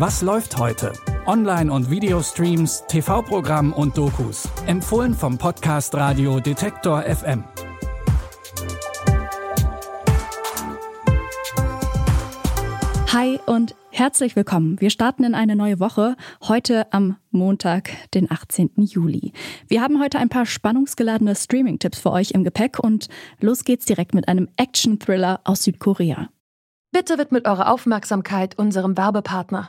Was läuft heute? Online- und Videostreams, TV-Programm und Dokus. Empfohlen vom Podcast Radio Detektor FM. Hi und herzlich willkommen. Wir starten in eine neue Woche, heute am Montag, den 18. Juli. Wir haben heute ein paar spannungsgeladene Streaming-Tipps für euch im Gepäck und los geht's direkt mit einem Action-Thriller aus Südkorea. Bitte widmet eure Aufmerksamkeit unserem Werbepartner.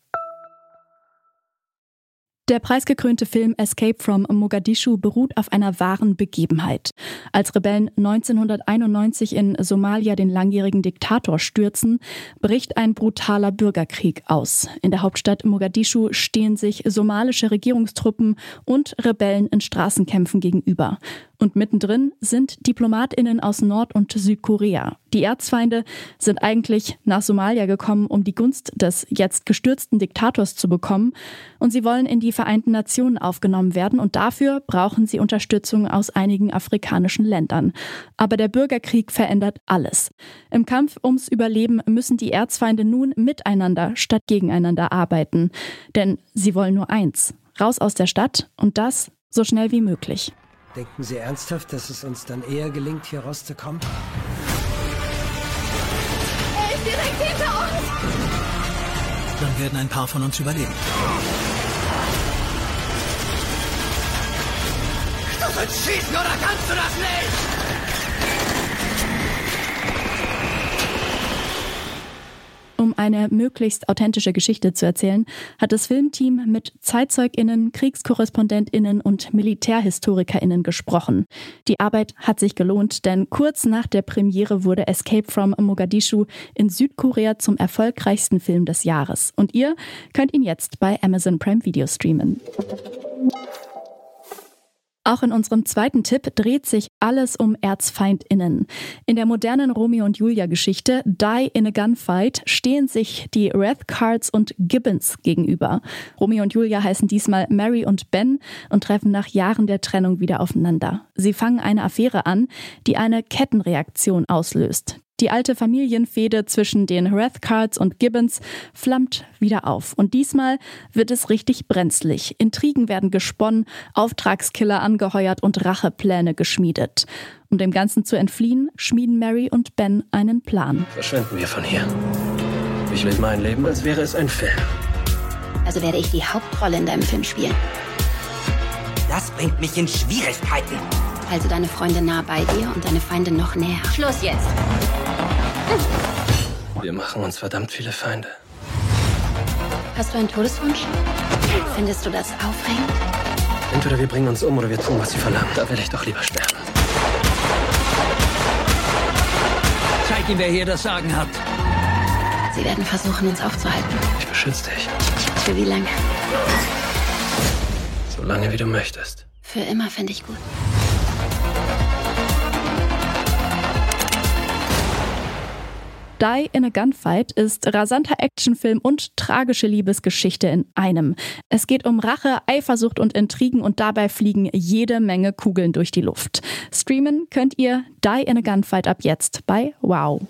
Der preisgekrönte Film Escape from Mogadischu beruht auf einer wahren Begebenheit. Als Rebellen 1991 in Somalia den langjährigen Diktator stürzen, bricht ein brutaler Bürgerkrieg aus. In der Hauptstadt Mogadischu stehen sich somalische Regierungstruppen und Rebellen in Straßenkämpfen gegenüber. Und mittendrin sind Diplomatinnen aus Nord- und Südkorea. Die Erzfeinde sind eigentlich nach Somalia gekommen, um die Gunst des jetzt gestürzten Diktators zu bekommen. Und sie wollen in die Vereinten Nationen aufgenommen werden. Und dafür brauchen sie Unterstützung aus einigen afrikanischen Ländern. Aber der Bürgerkrieg verändert alles. Im Kampf ums Überleben müssen die Erzfeinde nun miteinander statt gegeneinander arbeiten. Denn sie wollen nur eins. Raus aus der Stadt und das so schnell wie möglich. Denken Sie ernsthaft, dass es uns dann eher gelingt, hier rauszukommen? Er ist direkt hinter uns! Dann werden ein paar von uns überleben. Du sollst schießen oder kannst du das nicht? Um eine möglichst authentische Geschichte zu erzählen, hat das Filmteam mit ZeitzeugInnen, KriegskorrespondentInnen und MilitärhistorikerInnen gesprochen. Die Arbeit hat sich gelohnt, denn kurz nach der Premiere wurde Escape from Mogadischu in Südkorea zum erfolgreichsten Film des Jahres. Und ihr könnt ihn jetzt bei Amazon Prime Video streamen. Auch in unserem zweiten Tipp dreht sich alles um ErzfeindInnen. In der modernen Romeo und Julia-Geschichte Die in a Gunfight stehen sich die Rathcards und Gibbons gegenüber. Romeo und Julia heißen diesmal Mary und Ben und treffen nach Jahren der Trennung wieder aufeinander. Sie fangen eine Affäre an, die eine Kettenreaktion auslöst. Die alte Familienfehde zwischen den Rathcards und Gibbons flammt wieder auf. Und diesmal wird es richtig brenzlig. Intrigen werden gesponnen, Auftragskiller angeheuert und Rachepläne geschmiedet. Um dem Ganzen zu entfliehen, schmieden Mary und Ben einen Plan. Verschwinden wir von hier. Ich lebe mein Leben, als wäre es ein Film. Also werde ich die Hauptrolle in deinem Film spielen. Das bringt mich in Schwierigkeiten. Also deine Freunde nah bei dir und deine Feinde noch näher. Schluss jetzt. Wir machen uns verdammt viele Feinde. Hast du einen Todeswunsch? Findest du das aufregend? Entweder wir bringen uns um oder wir tun, was sie verlangen. Da will ich doch lieber sterben. Zeig ihm, wer hier das Sagen hat. Sie werden versuchen, uns aufzuhalten. Ich beschütze dich. Für wie lange? So lange, wie du möchtest. Für immer finde ich gut. Die in a Gunfight ist rasanter Actionfilm und tragische Liebesgeschichte in einem. Es geht um Rache, Eifersucht und Intrigen und dabei fliegen jede Menge Kugeln durch die Luft. Streamen könnt ihr Die in a Gunfight ab jetzt bei Wow.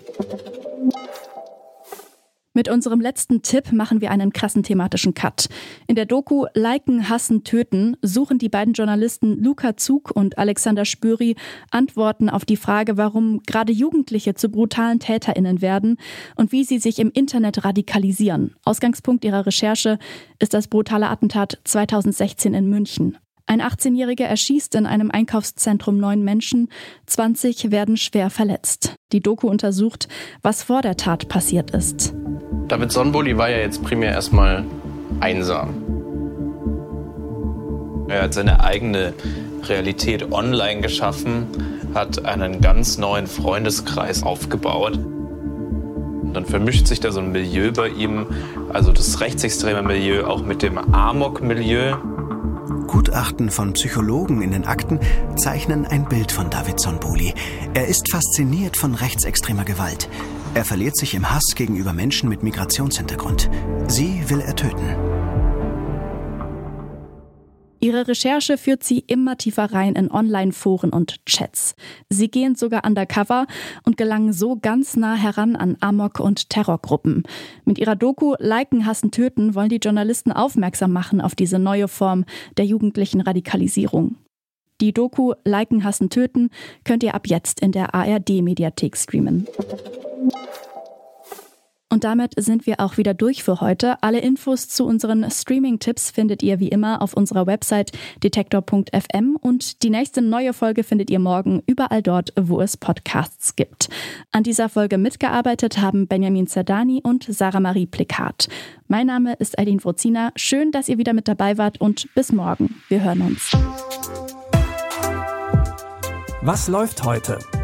Mit unserem letzten Tipp machen wir einen krassen thematischen Cut. In der Doku Liken, Hassen, Töten suchen die beiden Journalisten Luca Zug und Alexander Spüri Antworten auf die Frage, warum gerade Jugendliche zu brutalen TäterInnen werden und wie sie sich im Internet radikalisieren. Ausgangspunkt ihrer Recherche ist das brutale Attentat 2016 in München. Ein 18-Jähriger erschießt in einem Einkaufszentrum neun Menschen, 20 werden schwer verletzt. Die Doku untersucht, was vor der Tat passiert ist. David Sonnenbulli war ja jetzt primär erstmal einsam. Er hat seine eigene Realität online geschaffen, hat einen ganz neuen Freundeskreis aufgebaut. Und dann vermischt sich da so ein Milieu bei ihm, also das rechtsextreme Milieu, auch mit dem Amok-Milieu. Gutachten von Psychologen in den Akten zeichnen ein Bild von David Sonbuli. Er ist fasziniert von rechtsextremer Gewalt. Er verliert sich im Hass gegenüber Menschen mit Migrationshintergrund. Sie will er töten. Ihre Recherche führt sie immer tiefer rein in Online-Foren und Chats. Sie gehen sogar undercover und gelangen so ganz nah heran an Amok- und Terrorgruppen. Mit ihrer Doku Liken, Hassen, Töten wollen die Journalisten aufmerksam machen auf diese neue Form der jugendlichen Radikalisierung. Die Doku Liken, Hassen, Töten könnt ihr ab jetzt in der ARD-Mediathek streamen. Und damit sind wir auch wieder durch für heute. Alle Infos zu unseren Streaming-Tipps findet ihr wie immer auf unserer Website detektor.fm und die nächste neue Folge findet ihr morgen überall dort, wo es Podcasts gibt. An dieser Folge mitgearbeitet haben Benjamin Zerdani und Sarah Marie Plikat. Mein Name ist Eileen Wozina. Schön, dass ihr wieder mit dabei wart und bis morgen. Wir hören uns. Was läuft heute?